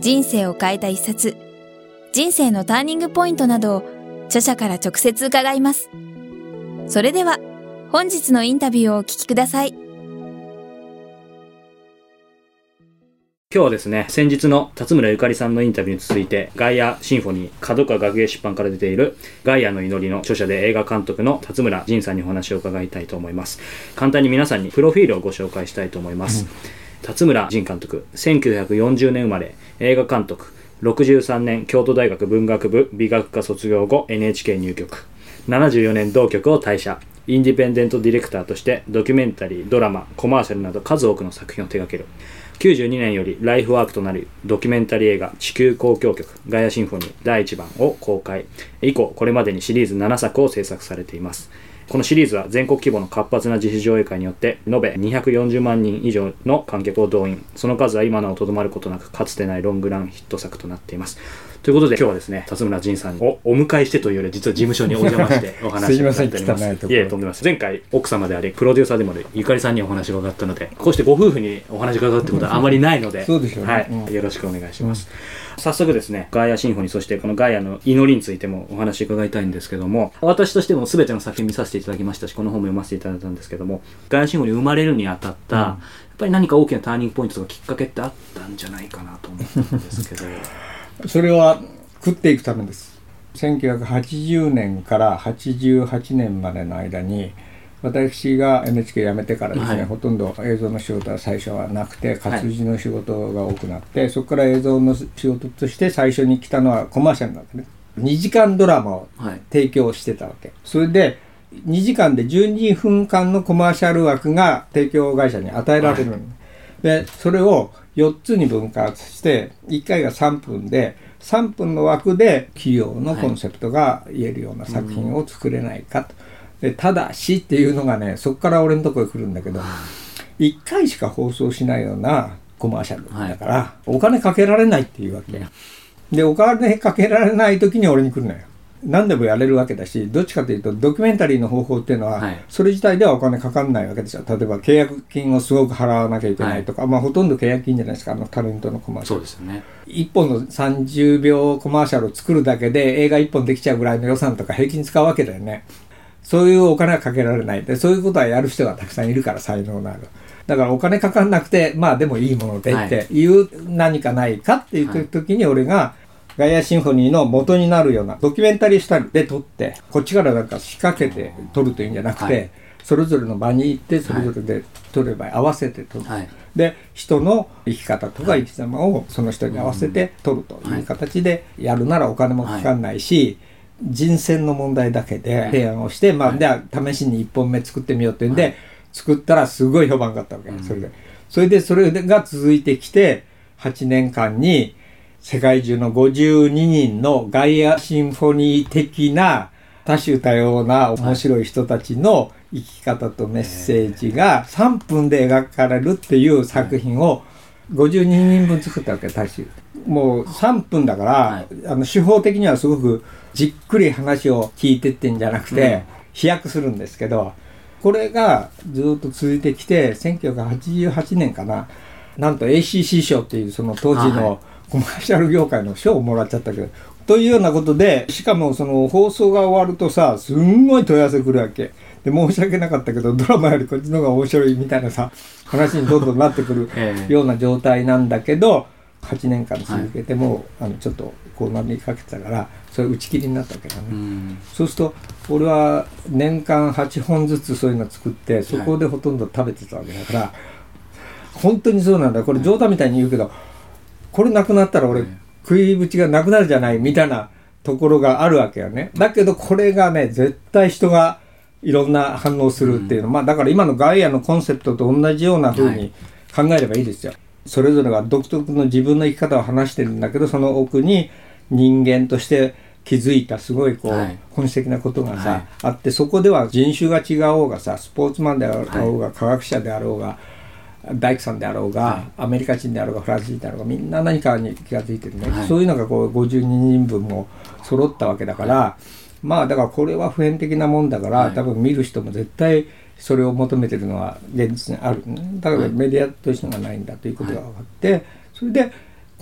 人生を変えた一冊、人生のターニングポイントなどを著者から直接伺います。それでは、本日のインタビューをお聞きください。今日はですね、先日の辰村ゆかりさんのインタビューに続いて、ガイアシンフォニー、角川学芸出版から出ている、ガイアの祈りの著者で映画監督の辰村仁さんにお話を伺いたいと思います。簡単に皆さんにプロフィールをご紹介したいと思います。うん辰村仁監督1940年生まれ映画監督63年京都大学文学部美学科卒業後 NHK 入局。74年同局を退社。インディペンデントディレクターとしてドキュメンタリードラマコマーシャルなど数多くの作品を手掛ける。92年よりライフワークとなるドキュメンタリー映画地球交響曲ガイアシンフォニー第1番を公開。以降これまでにシリーズ7作を制作されています。このシリーズは全国規模の活発な自主上映会によって延べ240万人以上の観客を動員。その数は今なおとどまることなくかつてないロングランヒット作となっています。ということで今日はですね辰村仁さんをお迎えしてというより実は事務所にお邪魔してお話を伺っております。いえとんでます。前回奥様でありプロデューサーでもあるゆかりさんにお話を伺ったのでこうしてご夫婦にお話を伺うってことはあまりないのでそうでしょう、ね、はい、うん、よろしくお願いします、うん早速ですね、ガイアシンフォニー、そしてこのガイアの祈りについてもお話伺いたいんですけども、私としても全ての作品見させていただきましたし、この本も読ませていただいたんですけども、ガイアシンフォニー生まれるにあたった、うん、やっぱり何か大きなターニングポイントとかきっかけってあったんじゃないかなと思ったんですけど。それは食っていくためです。1980年から88年までの間に、私が NHK 辞めてからですね、はい、ほとんど映像の仕事は最初はなくて活字の仕事が多くなって、はい、そこから映像の仕事として最初に来たのはコマーシャルなんですね。2時間ドラマを提供してたわけ、はい、それで2時間で12分間のコマーシャル枠が提供会社に与えられる、でそれを4つに分割して1回が3分で3分の枠で企業のコンセプトが言えるような作品を作れないかと。でただしっていうのがねそこから俺のとこへ来るんだけど1回しか放送しないようなコマーシャルだから、はい、お金かけられないっていうわけ。でお金かけられない時に俺に来るのよ。何でもやれるわけだしどっちかというとドキュメンタリーの方法っていうのは、はい、それ自体ではお金かかんないわけですよ。例えば契約金をすごく払わなきゃいけないとか、はい、まあほとんど契約金じゃないですかあのタレントのコマーシャル。そうですよね。1本の30秒コマーシャルを作るだけで映画1本できちゃうぐらいの予算とか平均使うわけだよねそういうお金はかけられない。でそういうことはやる人がたくさんいるから才能のある。だからお金かかんなくてまあでもいいものでってい。う何かないかっていう時に俺がガイアシンフォニーの元になるようなドキュメンタリースタイルで撮ってこっちからなんか仕掛けて撮るというんじゃなくて、それぞれの場に行ってそれぞれで撮れば合わせて撮る、はい、で人の生き方とか生き様をその人に合わせて撮るという形でやるならお金もかかんないし、人選の問題だけで提案をして、まあ、じゃあ試しに1本目作ってみようっていうんで、作ったらすごい評判があったわけ、それで。それでそれが続いてきて、8年間に世界中の52人のガイアシンフォニー的な多種多様な面白い人たちの生き方とメッセージが3分で描かれるっていう作品を52人分作ったわけ、多種。もう3分だから、あの手法的にはすごくじっくり話を聞いてってんじゃなくて、飛躍するんですけど、これがずっと続いてきて、1988年かな、なんと ACC 賞っていうその当時のコマーシャル業界の賞をもらっちゃったけど、というようなことで、しかもその放送が終わるとさ、すんごい問い合わせ来るわけ。で、申し訳なかったけど、ドラマよりこっちの方が面白いみたいなさ、話にどんどんなってくる ような状態なんだけど、8年間続けても、はい、あのちょっとこう波かけてたからそれ打ち切りになったわけどね、うん、そうすると俺は年間8本ずつそういうの作ってそこでほとんど食べてたわけだから、はい、本当にそうなんだ。これ冗談みたいに言うけど、これなくなったら俺、食いぶちがなくなるじゃないみたいなところがあるわけよね。だけどこれがね絶対人がいろんな反応するっていうの、うん、まあだから今のガイアのコンセプトと同じような風に考えればいいですよ、それぞれが独特の自分の生き方を話してるんだけどその奥に人間として気づいたすごいこう、はい。本質的なことがさ、はい。あってそこでは人種が違おうがさスポーツマンであろうが、科学者であろうが大工さんであろうが、はい。アメリカ人であろうがフランス人であろうがみんな何かに気が付いてるね、はい。そういうのがこう52人分も揃ったわけだから、まあだからこれは普遍的なもんだから、はい。多分見る人も絶対それを求めてるのは現実にある、ね、だからメディアとしてのがないんだということが分かって、それで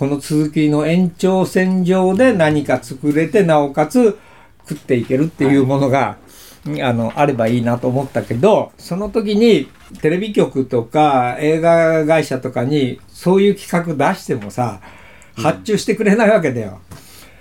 この続きの延長線上で何か作れてなおかつ食っていけるっていうものが、あのあればいいなと思ったけどその時にテレビ局とか映画会社とかにそういう企画出してもさ発注してくれないわけだよ。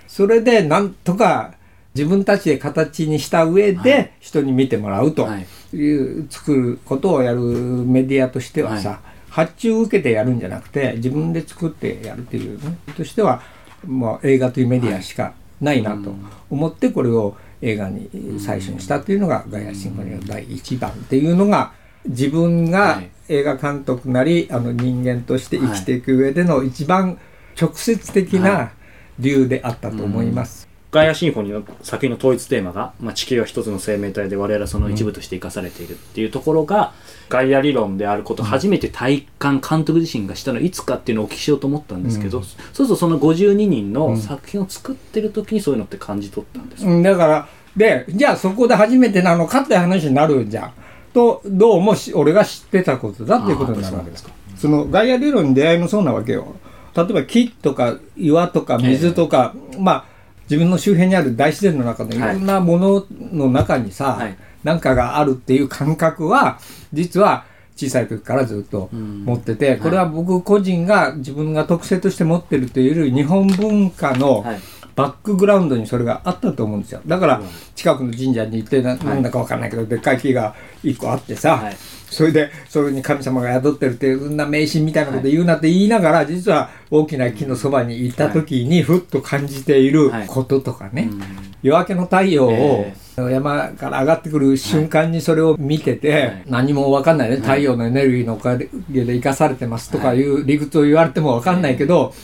それでなんとか自分たちで形にした上はで人に見てもらうとはい。いう作ることをやるメディアとしてはさ、はい発注を受けてやるんじゃなくて自分で作ってやるっていうね。としては、まあ、映画というメディアしかないなと思ってこれを映画に最初にしたっていうのが「ガイアシンフォニー」の第1番っていうのが自分がはい。映画監督なりあの人間として生きていく上での一番直接的はな理由であったと思います。ガイアシンフォニーの作品の統一テーマが、まあ、地球は一つの生命体で我々はその一部として生かされているっていうところが、ガイア理論であることを初めて体感監督自身がしたのはいつかっていうのをお聞きしようと思ったんですけど、うん。そうするとその52人の作品を作ってる時にそういうのって感じ取ったんですか、うん。だから、で、じゃあそこで初めてなのかって話になるじゃん。と、どうもし俺が知ってたことだっていうことになるわけですあーやっそのガイア理論に出会いもそうなわけよ。例えば木とか岩とか水とか、まあ、自分の周辺にある大自然の中のいろんなものの中にさ、はい。なんかがあるっていう感覚は、実は小さい時からずっとうん。持ってて、これは僕個人が自分が特性として持ってるというより日本文化のはいバックグラウンドにそれがあったと思うんですよ。だからうん。近くの神社に行ってなんだかわかんないけど、でっかい木が一個あってさ、はい。それでそれに神様が宿ってるっていうそんな迷信みたいなこと言うなって言いながら、実は大きな木のそばに行った時にふっと感じているはい。こととかね、うん。夜明けの太陽をえ山から上がってくる瞬間にそれを見てて、はい。何もわかんないね、太陽のエネルギーのおかげで生かされてますとかいう理屈を言われてもわかんないけど、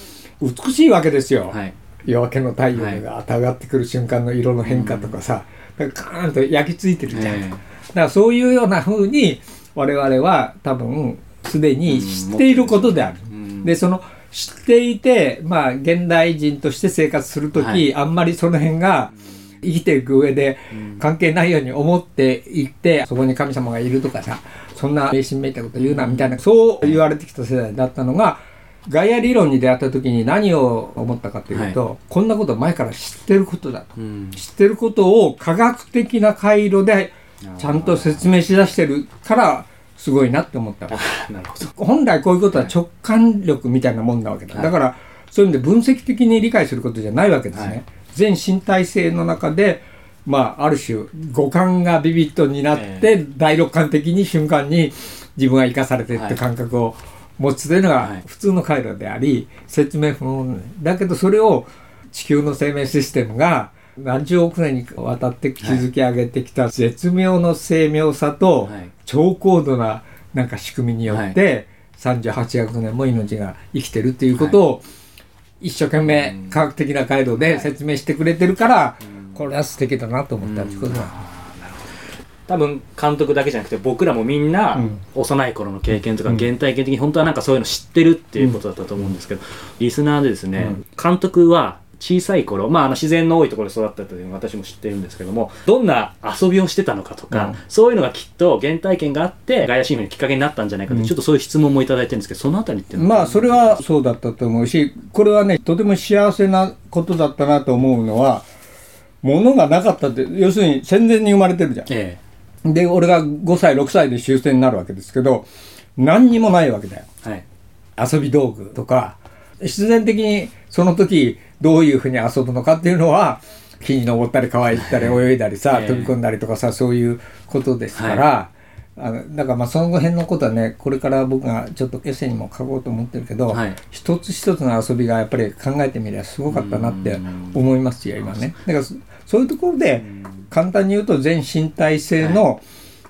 美しいわけですよ。はい夜明けの太陽が上がってくる瞬間の色の変化とかさ、だからカーンと焼き付いてるじゃん。ええ。だからそういうような風に我々は多分すでに知っていることである。うん。でその知っていてまあ現代人として生活する時、はい。あんまりその辺が生きていく上で関係ないように思っていってそこに神様がいるとかさそんな迷信めいたこと言うなみたいなそう言われてきた世代だったのがガイア理論に出会った時に何を思ったかというと、こんなこと前から知ってることだと。うん知ってることを科学的な回路でちゃんと説明しだしてるからすごいなって思った。あなるほど本来こういうことは直感力みたいなもんなわけだ。はいだからそういう意味で分析的に理解することじゃないわけですね。はい全身体性の中で、まあ、ある種五感がビビッドになって、え第六感的に瞬間に自分が生かされてるって感覚を持つというのはい。が普通の回路であり、説明不能だけどそれを地球の生命システムが何十億年にわたって築き上げてきた絶妙の精妙さと、はい。超高度ななんか仕組みによって、38億年も命が生きてるっていうことを、一生懸命科学的な回路で説明してくれてるから、これは素敵だなと思ったっていうことだ。多分監督だけじゃなくて僕らもみんなうん。幼い頃の経験とかうん。原体験的に本当はなんかそういうの知ってるっていうことだったと思うんですけど、リスナーでですね、うん。監督は小さい頃、まあ、あの自然の多いところで育ったというのは私も知ってるんですけどもどんな遊びをしてたのかとか、うん。そういうのがきっと原体験があってガイアシーフにきっかけになったんじゃないかとちょっとそういう質問もいただいてるんですけどそのあたりってまあそれはそうだったと思うしこれはねとても幸せなことだったなと思うのは物がなかったって要するに戦前に生まれてるじゃん。えで俺が5歳6歳で終戦になるわけですけど何にもないわけだよ。えはい。遊び道具とか。必然的にその時どういうふうに遊ぶのかっていうのは木に登ったり川へ行ったり 泳いだりさ、ええ飛び込んだりとかさそういうことですから、あのだからまあその辺のことはねこれから僕がちょっとエッセイにも書こうと思ってるけど、はい。一つ一つの遊びがやっぱり考えてみればすごかったなって思いますよ今ね。だからそそういうところで簡単に言うと全身体性の、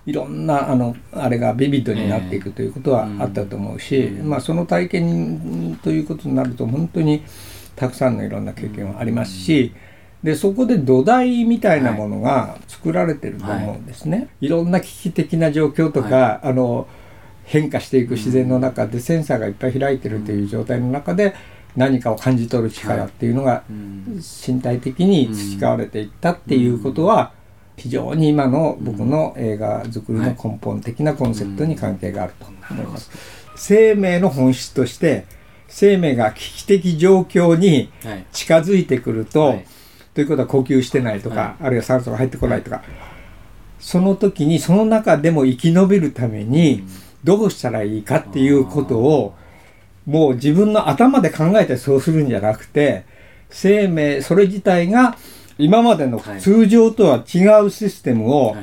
い。ろんなあのあれがビビッドになっていくということはあったと思うし、まあ、その体験ということになると本当にたくさんのいろんな経験はありますし、でそこで土台みたいなものが作られてると思うんですね。はい、いろんな危機的な状況とか、はい、あの変化していく自然の中でセンサーがいっぱい開いてるという状態の中で何かを感じ取る力っていうのが身体的に培われていったっていうことは非常に今の僕の映画作りの根本的なコンセプトに関係があると思います。生命の本質として生命が危機的状況に近づいてくると、はい、ということは呼吸してないとか、はい、あるいは酸素が入ってこないとか、その時にその中でも生き延びるためにどうしたらいいかっていうことをもう自分の頭で考えてそうするんじゃなくて生命それ自体が今までの通常とは違うシステムを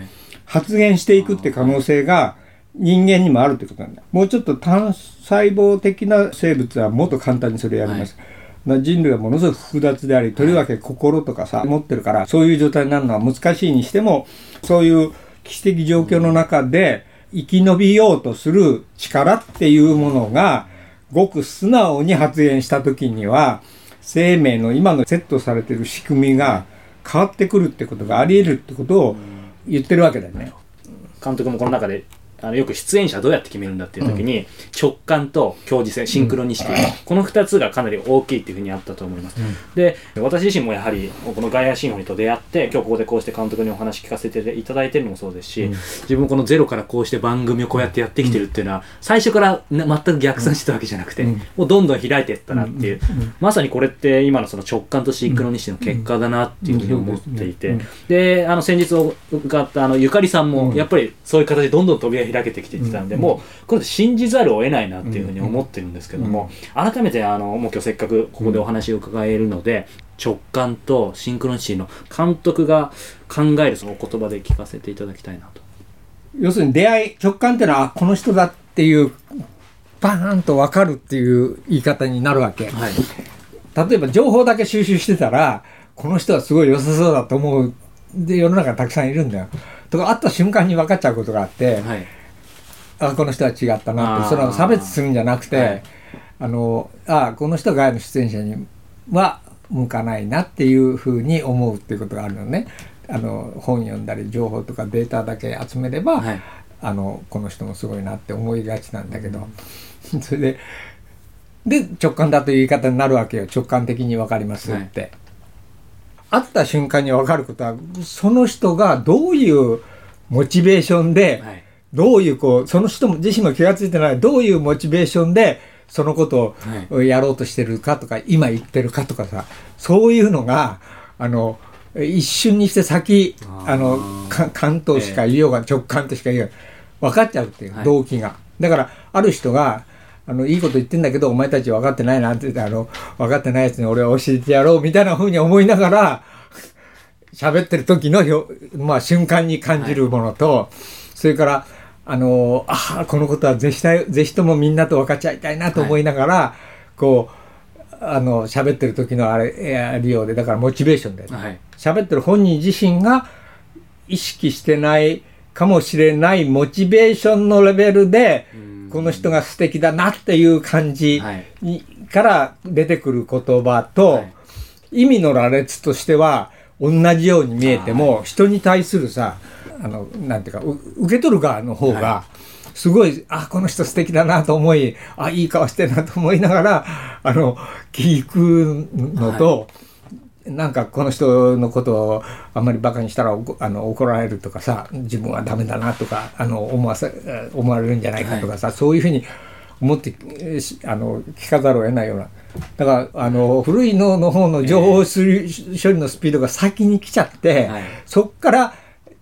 発現していくって可能性が人間にもあるということなんだ。もうちょっと単細胞的な生物はもっと簡単にそれやります。はい、人類はものすごく複雑であり、とりわけ心とかさ、持ってるから、そういう状態になるのは難しいにしても、そういう危機的状況の中で生き延びようとする力っていうものが、ごく素直に発言した時には、生命の今のセットされてる仕組みが変わってくるってことがあり得るってことを言ってるわけだよね。監督もこの中であのよく出演者どうやって決めるんだっていう時に、うん、直感と共時性シンクロニシティ、うん、この2つがかなり大きいっていうふうにあったと思います、うん、で私自身もやはりこのガイアシンフォニーと出会って今日ここでこうして監督にお話聞かせていただいてるのもそうですし、自分このゼロからこうして番組をこうやってやってきてるっていうのは最初から全く逆算してたわけじゃなくて、もうどんどん開いていったなっていう、まさにこれって今のその直感とシンクロニシティの結果だなっていうふうに思っていて、であの先日伺ったあのゆかりさんもやっぱりそういう形でどんどん扉開けてきていたんで、もうこれ信じざるを得ないなっていうふうに思ってるんですけども、改めてあのもう今日せっかくここでお話を伺えるので、直感とシンクロニシティの監督が考えるその言葉で聞かせていただきたいなと。要するに出会い直感っていうのはこの人だっていうバーンと分かるっていう言い方になるわけ、はい、例えば情報だけ収集してたらこの人はすごい良さそうだと思う。で世の中にたくさんいるんだよ。とか会った瞬間に分かっちゃうことがあって、はい、あこの人は違ったなってそれは差別するんじゃなくて、はい、あのあこの人がの出演者には向かないなっていうふうに思うっていうことがあるのね。あの本読んだり情報とかデータだけ集めれば、はい、あのこの人もすごいなって思いがちなんだけど、うん、それでで直感だという言い方になるわけよ。直感的に分かりますって。はい、会った瞬間に分かることはその人がどういうモチベーションで、はいどういうこう、その人も自身も気が付いてない、どういうモチベーションで、そのことをやろうとしてるかとか、はい、今言ってるかとかさ、そういうのが、あの、一瞬にして先、あの、関東しか言いようが、直感としか言う分かっちゃうっていう、動機が。だから、ある人が、あの、いいこと言ってんだけど、お前たち分かってないなって言って、あの、分かってないやつに俺は教えてやろうみたいな風に思いながら、喋ってる時のまあ、瞬間に感じるものと、はい、それから、あのああこのことはぜひぜひともみんなと分かっちゃいたいなと思いながら、はい、こうあの喋ってる時のあれあるようでだからモチベーションで、ね、喋、はい、ってる本人自身が意識してないかもしれないモチベーションのレベルでこの人が素敵だなっていう感じに、から出てくる言葉と、はい、意味の羅列としては同じように見えても人に対するさあのなんていうか受け取る側の方が、すごい、あ、この人素敵だなと思い、あ、いい顔してるなと思いながら、あの、聞くのと、はい、なんかこの人のことをあんまりバカにしたらあの怒られるとかさ、自分はダメだなとか、あの、思わせ、思われるんじゃないかとかさ、はい、そういうふうに思って、あの、聞かざるを得ないような。だから、あの、古い脳の方の情報処理のスピードが先に来ちゃって、はい、そっから、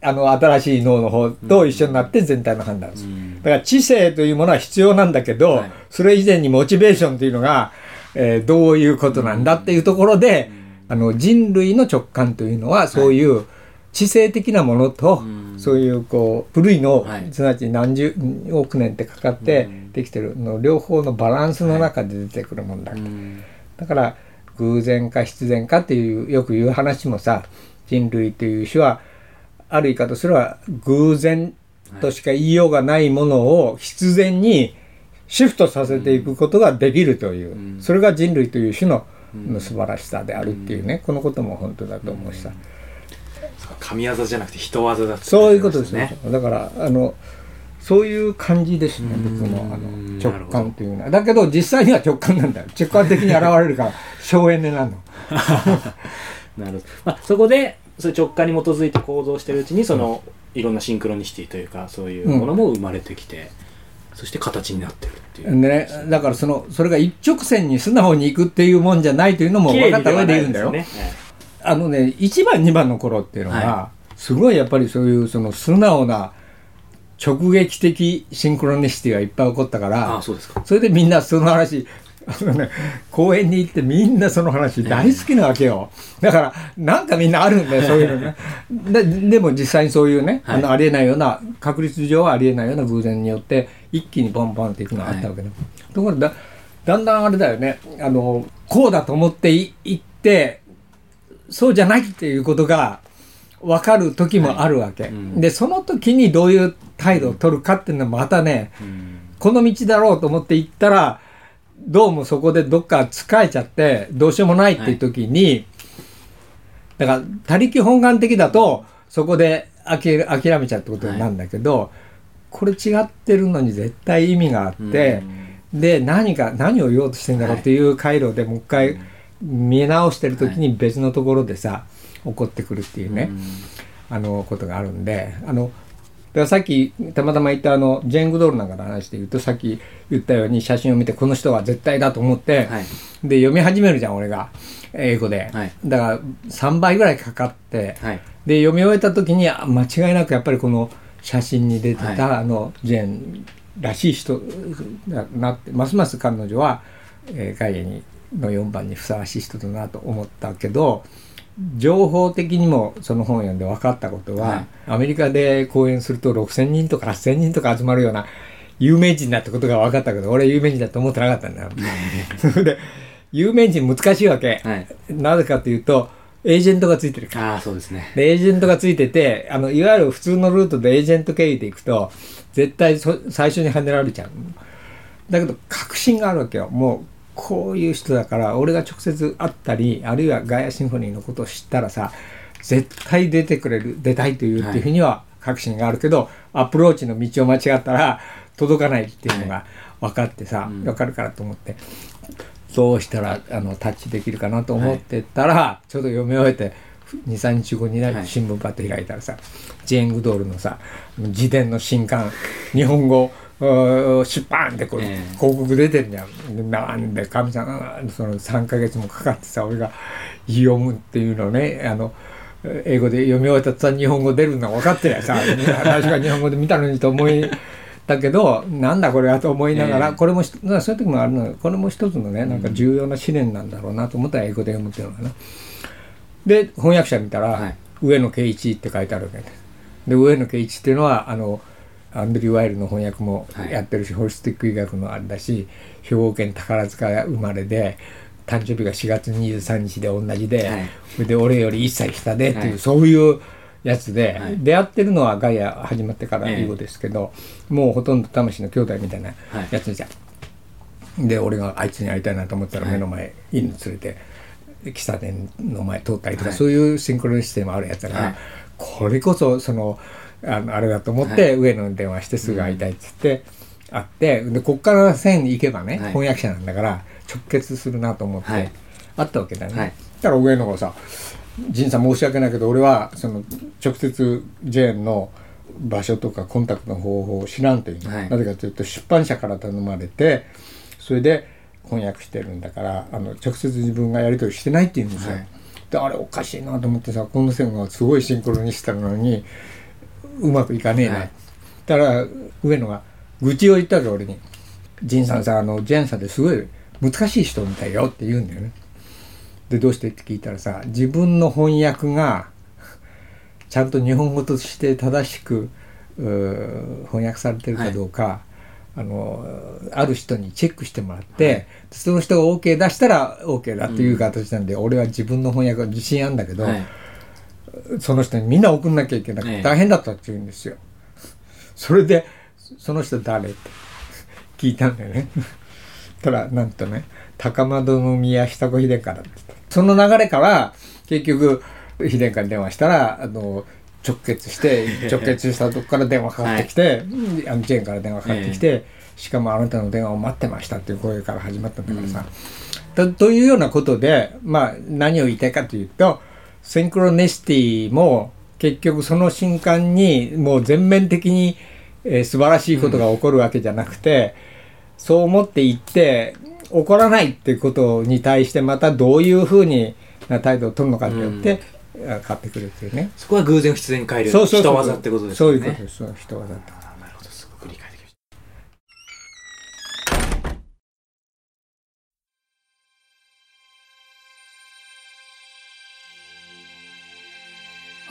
あの、新しい脳の方と一緒になって全体の判断をする。だから知性というものは必要なんだけど、はい、それ以前にモチベーションというのが、えー、どういうことなんだっていうところで、あの、人類の直感というのは、そういう知性的なものと、はい、そういうこう、古い脳、はい、すなわち何十億年ってかかってできてる。の、両方のバランスの中で出てくるもんだ。だから、偶然か必然かっていう、よく言う話もさ、人類という種は、ある言い方すれば偶然としか言いようがないものを必然にシフトさせていくことができるという、それが人類という種のの素晴らしさであるっていうね、このことも本当だと思うしさ、神業じゃなくて人技だってそういうことですね。ねだからあのそういう感じですねうん。僕のあの直感というのは。だけど実際には直感なんだよ直感的に現れるから省エネなの。なるほど、まあ、そこでそういう直感に基づいて行動してるうちにその、いろんなシンクロニシティというかそういうものも生まれてきて、そして形になってるっていう、でねだからそのそれが一直線に素直にいくっていうもんじゃないというのも分かった上で言うんだよ。綺麗にではないあのね1番2番の頃っていうのは、はすごいやっぱりそういうその素直な直撃的シンクロニシティがいっぱい起こったかあらあそれでみんなその話あのね公園に行ってみんなその話大好きなわけよ。だからなんかみんなあるんだよ そういうのね。ででも実際にそういうね、はい。あのありえないような確率上はありえないような偶然によって一気にポンポンっていくのがあったわけね、ところがだだんだんあれだよね。あのこうだと思っていいってそうじゃないっていうことが分かる時もあるわけ、い。うん。でその時にどういう態度を取るかっていうのはまたね、うん。この道だろうと思って行ったらどうもそこでどっか疲れちゃってどうしようもないっていう時に、だから他力本願的だとそこで諦諦めちゃうってことになるんだけど、これ違ってるのに絶対意味があって、で何か何を言おうとしてんだろうっていう回路でもう一回見直してる時に別のところでさ起こってくるっていうね、あのことがあるんであのだからさっきたまたま言ったあのジェーン・グドールなんかの話で言うとさっき言ったように写真を見てこの人は絶対だと思って、はい。で読み始めるじゃん俺が。英語で、はい。だから3倍ぐらいかかって、はい。で読み終えた時にあ間違いなくやっぱりこの写真に出てた、はあのジェーンらしい人だなってますます彼女は、えー、ガイアにの4番にふさわしい人だなと思ったけど情報的にもその本を読んで分かったことは、はい。アメリカで講演すると6,000人とか8,000人とか集まるような有名人だってことが分かったけど俺は有名人だと思ってなかったんだよ。それで有名人難しいわけ、はい。なぜかというとエージェントがついてるから。ああそうですね。でエージェントがついててあのいわゆる普通のルートでエージェント経由で行くと絶対そ最初にはねられちゃう。だけど確信があるわけよ。もうこういう人だから俺が直接会ったりあるいはガイアシンフォニーのことを知ったらさ絶対出てくれる出たいというっていうふうには確信があるけど、アプローチの道を間違ったら届かないっていうのが分かってさ、うん。分かるからと思って。どうしたらあのタッチできるかなと思ってたら、ちょうど読み終えて23日後に新聞パッと開いたらさジェーン・グドールのさ自伝の新刊日本語出版ってこう、ええ広告出てるじゃんでなんで神さんその3ヶ月もかかってさ俺が読むっていうのをねあの英語で読み終えた途端日本語出るの分かってりゃさ 私が日本語で見たのにと思いだけどなんだこれはと思いながら、ええこれもそういう時もあるのよ。これも一つのねなんか重要な試練なんだろうなと思ったら英語で読むっていうのかな。で翻訳者見たら、はい。上野圭一って書いてあるわけ。です。で上野圭一っていうのはあのアンドリュー・ワイルの翻訳もやってるし、ホリスティック医学のあれだし兵庫県宝塚生まれで誕生日が4月23日で同じで、はい。それで俺より1歳下でっていう、はい。そういうやつで、はい。出会ってるのはガイア始まってからええ。以後ですけど、もうほとんど魂の兄弟みたいなやつじゃん。で俺があいつに会いたいなと思ったらはい。目の前、犬連れて喫茶店の前通ったりとか、はい。そういうシンクロニシティもあるやつだから、はい。これこそそのあのあれだと思って、上野に電話してすぐ会いたいっつって、会ってでこっから線に行けばね、はい。翻訳者なんだから直結するなと思って、はい。会ったわけだよね。はい。だから上野がさ「仁さん申し訳ないけど俺はその直接ジェーンの場所とかコンタクトの方法を知らん」という、はい。なぜかというと出版社から頼まれてそれで翻訳してるんだからあの直接自分がやり取りしてないって言うんですよ。はい。であれおかしいなと思ってさこの線がすごいシンクロにしてたのにうまくいかねえな、はい。だから上野が愚痴を言ったわけ俺に「仁さんさあのジェーンさんってすごい難しい人みたいよ」って言うんだよね。でどうしてって聞いたらさ自分の翻訳がちゃんと日本語として正しく翻訳されてるかどうか、あのある人にチェックしてもらって、その人が OK 出したら OK だっていう形なんで、俺は自分の翻訳は自信あるんだけど、はいその人にみんな送んなきゃいけなくてええ大変だったって言うんですよ。それで、その人誰って聞いたんだよね。たら、なんとね、高円宮下子秀からその流れから結局秀から電話したらあの直結して 直結したとこから電話かかってきて、はい、あのジェーンから電話かかってきて、えー、しかもあなたの電話を待ってましたっていう声から始まったんだからさ、うん、と。というようなことで、まあ、何を言いたいかというとセンクロネシティも結局その瞬間にもう全面的に、えー、素晴らしいことが起こるわけじゃなくて、うん、そう思っていって起こらないっていうことに対してまたどういうふうにな態度を取るのかによって、変わってくるっていうね。そこは偶然必然に変えるそうそう人技ってことですね。そういうことです。人技ってなる